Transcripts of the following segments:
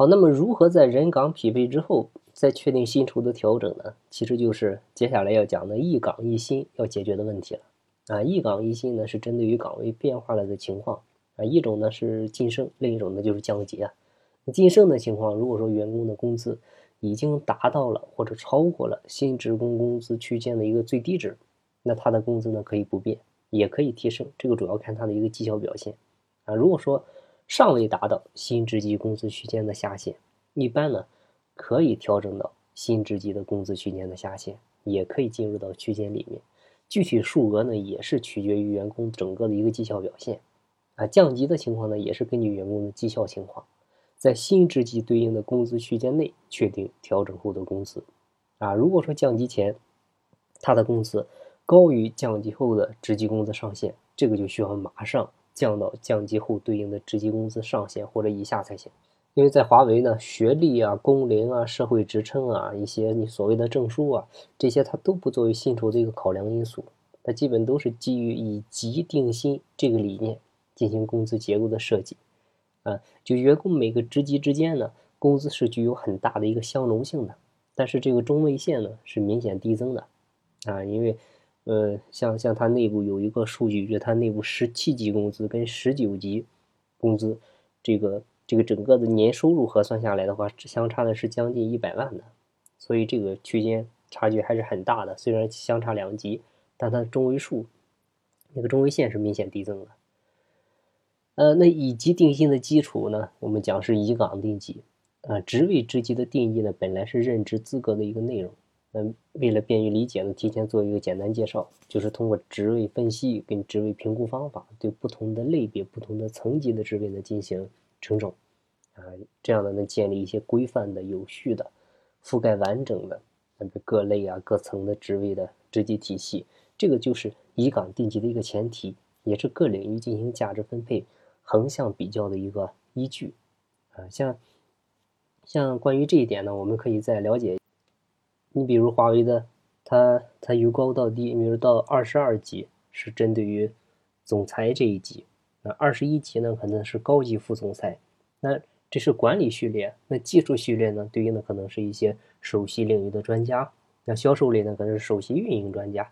好，那么如何在人岗匹配之后再确定薪酬的调整呢？其实就是接下来要讲的一岗一薪要解决的问题了。啊，一岗一薪呢是针对于岗位变化了的情况啊，一种呢是晋升，另一种呢就是降级啊。晋升的情况，如果说员工的工资已经达到了或者超过了新职工工资区间的一个最低值，那他的工资呢可以不变，也可以提升，这个主要看他的一个绩效表现啊。如果说尚未达到新职级工资区间的下限，一般呢可以调整到新职级的工资区间的下限，也可以进入到区间里面。具体数额呢，也是取决于员工整个的一个绩效表现，啊，降级的情况呢，也是根据员工的绩效情况，在新职级对应的工资区间内确定调整后的工资，啊，如果说降级前他的工资高于降级后的职级工资上限，这个就需要马上降到降级后对应的职级工资上限或者以下才行。因为在华为呢，学历啊、工龄啊、社会职称啊、一些你所谓的证书啊，这些它都不作为薪酬的一个考量因素，它基本都是基于以级定薪这个理念进行工资结构的设计。啊，就员工每个职级之间呢，工资是具有很大的一个相容性的，但是这个中位线呢是明显递增的。啊，因为呃，像像它内部有一个数据，就是它内部十七级工资跟十九级工资这个。这个整个的年收入核算下来的话，相差的是将近一百万的，所以这个区间差距还是很大的。虽然相差两级，但它的中位数那个中位线是明显递增的。呃，那以级定薪的基础呢，我们讲是以岗定级。啊，职位职级的定义呢，本来是任职资格的一个内容。嗯，为了便于理解呢，提前做一个简单介绍，就是通过职位分析跟职位评估方法，对不同的类别、不同的层级的职位呢进行。称种，啊，这样呢能建立一些规范的、有序的、覆盖完整的那个各类啊、各层的职位的职级体系。这个就是以岗定级的一个前提，也是各领域进行价值分配横向比较的一个依据。啊，像像关于这一点呢，我们可以再了解。你比如华为的，它它由高到低，比如到二十二级是针对于总裁这一级。那二十一级呢，可能是高级副总裁，那这是管理序列。那技术序列呢，对应的可能是一些首席领域的专家。那销售类呢，可能是首席运营专家。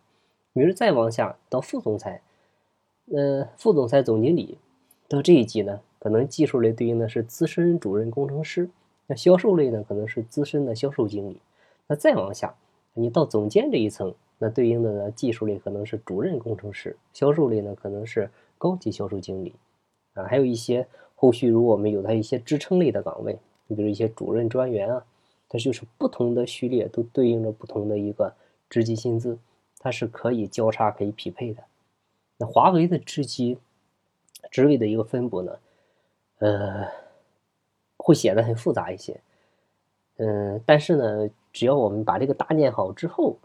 比如再往下到副总裁，呃，副总裁、总经理，到这一级呢，可能技术类对应的是资深主任工程师。那销售类呢，可能是资深的销售经理。那再往下，你到总监这一层，那对应的呢，技术类可能是主任工程师，销售类呢，可能是。高级销售经理，啊，还有一些后续，如果我们有它一些支撑类的岗位，你比如一些主任专员啊，它就是不同的序列都对应着不同的一个职级薪资，它是可以交叉可以匹配的。那华为的职级职位的一个分布呢，呃，会显得很复杂一些，嗯，但是呢，只要我们把这个搭建好之后，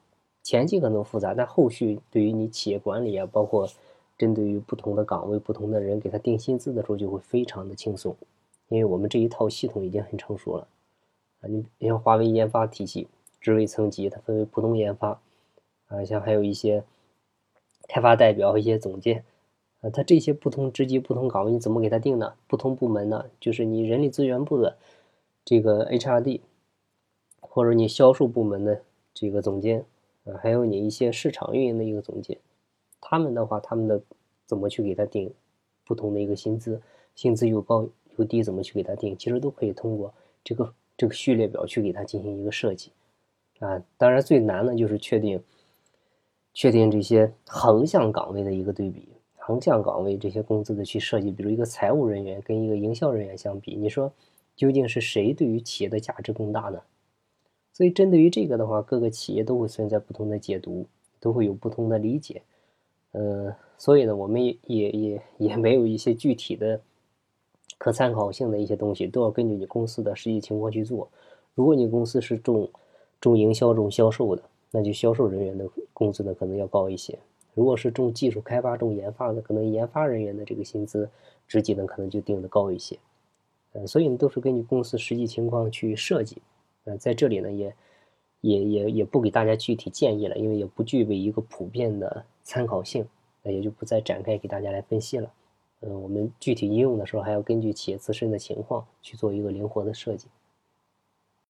前期可能复杂，但后续对于你企业管理啊，包括针对于不同的岗位、不同的人，给他定薪资的时候就会非常的轻松，因为我们这一套系统已经很成熟了。啊，你像华为研发体系，职位层级它分为普通研发，啊，像还有一些开发代表、一些总监，啊，它这些不同职级、不同岗位你怎么给他定呢？不同部门呢，就是你人力资源部的这个 HRD，或者你销售部门的这个总监，啊，还有你一些市场运营的一个总监。他们的话，他们的怎么去给他定不同的一个薪资？薪资又高又低，怎么去给他定？其实都可以通过这个这个序列表去给他进行一个设计啊。当然最难的就是确定确定这些横向岗位的一个对比，横向岗位这些工资的去设计。比如一个财务人员跟一个营销人员相比，你说究竟是谁对于企业的价值更大呢？所以针对于这个的话，各个企业都会存在不同的解读，都会有不同的理解。呃，所以呢，我们也也也也没有一些具体的可参考性的一些东西，都要根据你公司的实际情况去做。如果你公司是重重营销、重销售的，那就销售人员的工资呢可能要高一些；如果是重技术开发、重研发的，可能研发人员的这个薪资职级呢可能就定的高一些。呃，所以呢，都是根据公司实际情况去设计。嗯，在这里呢，也也也也不给大家具体建议了，因为也不具备一个普遍的。参考性，那也就不再展开给大家来分析了。嗯，我们具体应用的时候还要根据企业自身的情况去做一个灵活的设计。